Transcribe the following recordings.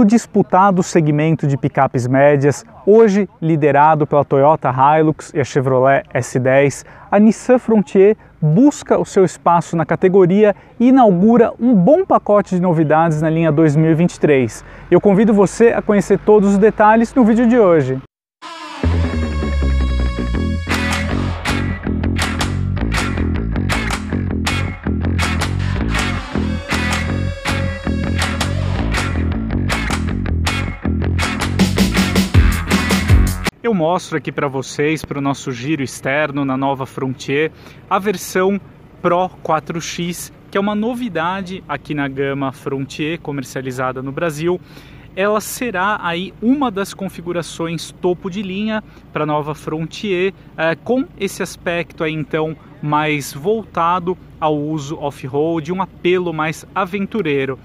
no disputado segmento de picapes médias, hoje liderado pela Toyota Hilux e a Chevrolet S10, a Nissan Frontier busca o seu espaço na categoria e inaugura um bom pacote de novidades na linha 2023. Eu convido você a conhecer todos os detalhes no vídeo de hoje. Eu mostro aqui para vocês, para o nosso giro externo na nova Frontier, a versão Pro 4X, que é uma novidade aqui na gama Frontier comercializada no Brasil. Ela será aí uma das configurações topo de linha para a nova Frontier, é, com esse aspecto aí então mais voltado ao uso off-road, um apelo mais aventureiro.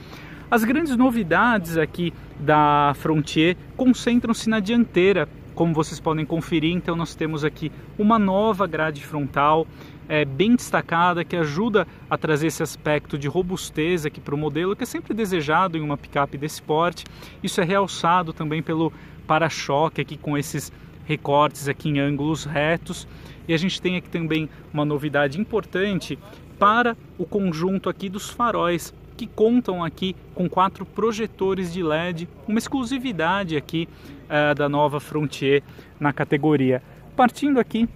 As grandes novidades aqui da Frontier concentram-se na dianteira, como vocês podem conferir, então nós temos aqui uma nova grade frontal é, bem destacada que ajuda a trazer esse aspecto de robustez aqui para o modelo que é sempre desejado em uma picape desse porte. Isso é realçado também pelo para-choque aqui com esses recortes aqui em ângulos retos. E a gente tem aqui também uma novidade importante para o conjunto aqui dos faróis que contam aqui com quatro projetores de LED, uma exclusividade aqui uh, da nova Frontier na categoria. Partindo aqui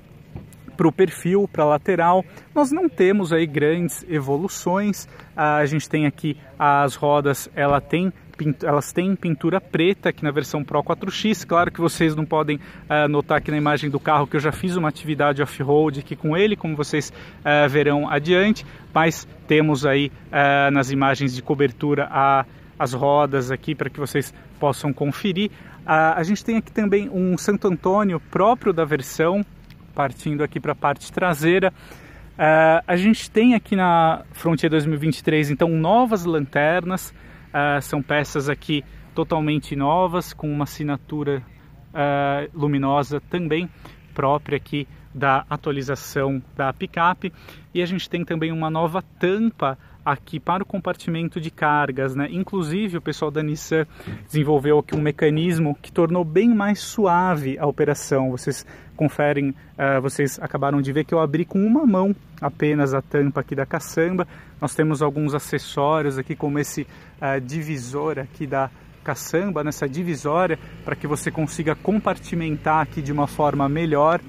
para o perfil, para a lateral, nós não temos aí grandes evoluções. Uh, a gente tem aqui as rodas, ela tem elas têm pintura preta aqui na versão Pro 4X. Claro que vocês não podem uh, notar aqui na imagem do carro que eu já fiz uma atividade off-road aqui com ele, como vocês uh, verão adiante. Mas temos aí uh, nas imagens de cobertura a, as rodas aqui para que vocês possam conferir. a gente tem aqui também um Santo Antônio próprio da versão, partindo aqui para a parte traseira. A gente tem aqui na Frontier 2023 então novas lanternas, Uh, são peças aqui totalmente novas, com uma assinatura uh, luminosa também própria aqui da atualização da picape. E a gente tem também uma nova tampa aqui para o compartimento de cargas, né? Inclusive o pessoal da Nissan desenvolveu aqui um mecanismo que tornou bem mais suave a operação. Vocês conferem, uh, vocês acabaram de ver que eu abri com uma mão apenas a tampa aqui da caçamba. Nós temos alguns acessórios aqui como esse uh, divisor aqui da caçamba, nessa divisória, para que você consiga compartimentar aqui de uma forma melhor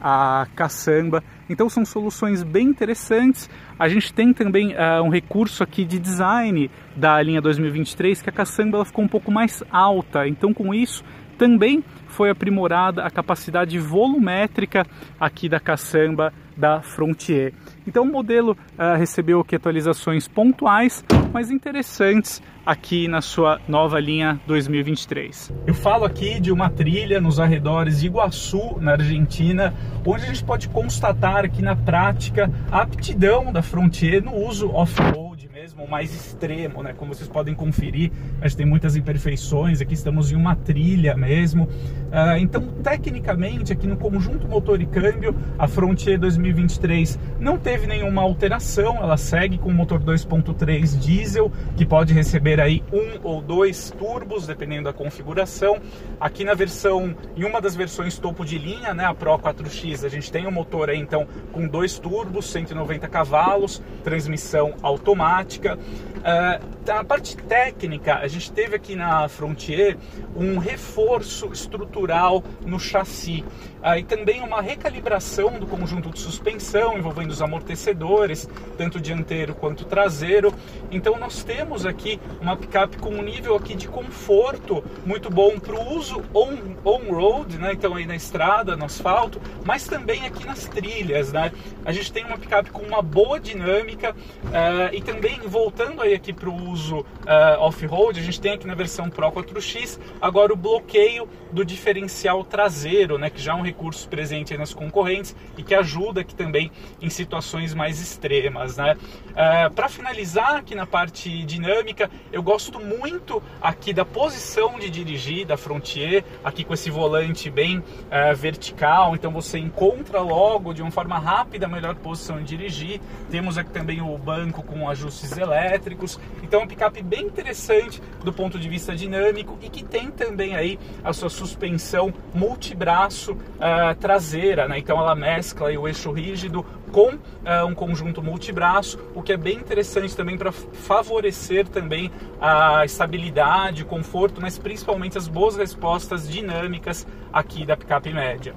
a caçamba. Então são soluções bem interessantes. A gente tem também uh, um recurso aqui de design da linha 2023 que a caçamba ela ficou um pouco mais alta. Então com isso também foi aprimorada a capacidade volumétrica aqui da caçamba da Frontier. Então o modelo uh, recebeu aqui atualizações pontuais, mas interessantes aqui na sua nova linha 2023. Eu falo aqui de uma trilha nos arredores de Iguaçu, na Argentina, onde a gente pode constatar aqui na prática a aptidão da Frontier no uso off-road mesmo, mais extremo, né? Como vocês podem conferir, a gente tem muitas imperfeições, aqui estamos em uma trilha mesmo. Uh, então, tecnicamente, aqui no conjunto motor e câmbio, a Frontier 2023 não teve nenhuma alteração, ela segue com o motor 2.3 diesel, que pode receber aí um ou dois turbos, dependendo da configuração. Aqui na versão, em uma das versões topo de linha, né, a Pro 4X, a gente tem um motor aí, então, com dois turbos, 190 cavalos, transmissão automática. Uh, a parte técnica, a gente teve aqui na Frontier um reforço estrutural no chassi uh, e também uma recalibração do conjunto de suspensão envolvendo os amortecedores, tanto dianteiro quanto traseiro. Então nós temos aqui uma picape com um nível aqui de conforto muito bom para o uso on-road, on né? então aí na estrada, no asfalto, mas também aqui nas trilhas. Né? A gente tem uma picape com uma boa dinâmica uh, e também voltando aí aqui para o uso uh, off-road, a gente tem aqui na versão Pro 4X agora o bloqueio do diferencial traseiro, né, que já é um recurso presente nas concorrentes e que ajuda aqui também em situações mais extremas. Né? Uh, eh, Para finalizar aqui na parte dinâmica, eu gosto muito aqui da posição de dirigir da Frontier, aqui com esse volante bem uh, vertical, então você encontra logo de uma forma rápida a melhor posição de dirigir. Temos aqui também o banco com ajustes elétricos, então uma picape bem interessante do ponto de vista dinâmico e que tem também aí a sua suspensão multibraço uh, traseira, né? Então ela mescla o eixo rígido com uh, um conjunto multibraço, o que é bem interessante também para favorecer também a estabilidade, conforto, mas principalmente as boas respostas dinâmicas aqui da picape média.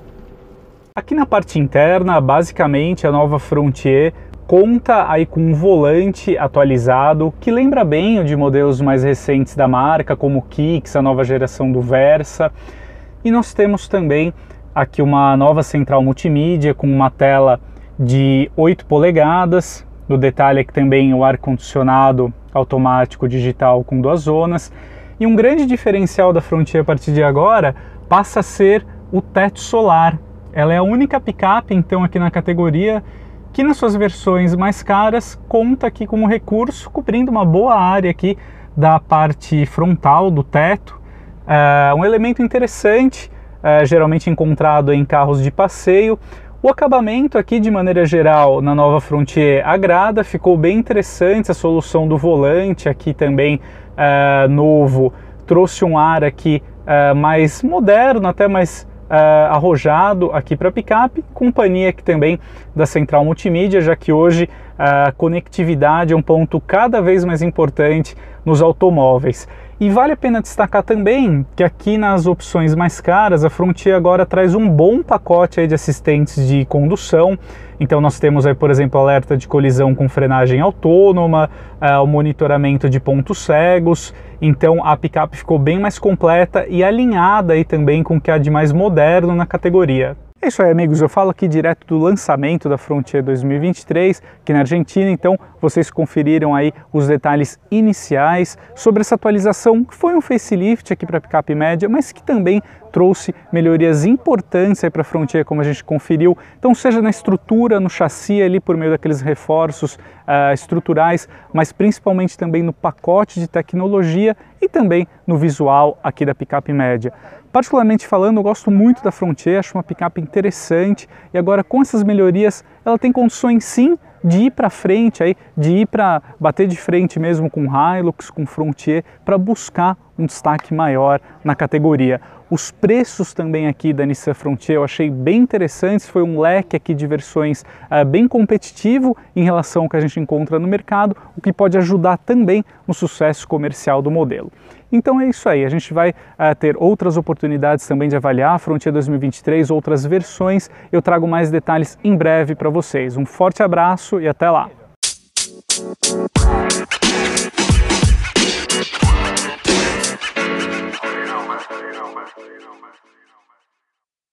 Aqui na parte interna, basicamente a nova Frontier conta aí com um volante atualizado que lembra bem o de modelos mais recentes da marca, como o Kicks, a nova geração do Versa. E nós temos também aqui uma nova central multimídia com uma tela de 8 polegadas. No detalhe aqui também o ar-condicionado automático digital com duas zonas. E um grande diferencial da Frontier a partir de agora passa a ser o teto solar. Ela é a única picape então aqui na categoria que nas suas versões mais caras conta aqui com um recurso cobrindo uma boa área aqui da parte frontal do teto. É um elemento interessante, é, geralmente encontrado em carros de passeio. O acabamento aqui, de maneira geral, na nova Frontier agrada, ficou bem interessante a solução do volante aqui também é, novo, trouxe um ar aqui é, mais moderno, até mais uh, arrojado aqui para picape, companhia aqui também da central multimídia, já que hoje a conectividade é um ponto cada vez mais importante nos automóveis. E vale a pena destacar também que aqui nas opções mais caras, a Frontier agora traz um bom pacote de assistentes de condução. Então nós temos aí, por exemplo, alerta de colisão com frenagem autônoma, uh, o monitoramento de pontos cegos. Então a picape ficou bem mais completa e alinhada aí também com o que há de mais moderno na categoria. É isso aí, amigos. Eu falo aqui direto do lançamento da Frontier 2023 aqui na Argentina. Então, vocês conferiram aí os detalhes iniciais sobre essa atualização que foi um facelift aqui para a picape média, mas que também trouxe melhorias importantes para a Frontier, como a gente conferiu. Então, seja na estrutura, no chassi ali por meio daqueles reforços uh, estruturais, mas principalmente também no pacote de tecnologia e também no visual aqui da picape média. Particularmente falando, eu gosto muito da Frontier, acho uma picape interessante e agora com essas melhorias ela tem condições sim de ir para frente, aí, de ir para bater de frente mesmo com Hilux, com Frontier, para buscar um destaque maior na categoria. Os preços também aqui da Nissan Frontier eu achei bem interessantes, foi um leque aqui de versões uh, bem competitivo em relação ao que a gente encontra no mercado, o que pode ajudar também no sucesso comercial do modelo. Então é isso aí, a gente vai uh, ter outras oportunidades também de avaliar a Frontier 2023, outras versões. Eu trago mais detalhes em breve para vocês. Um forte abraço e até lá!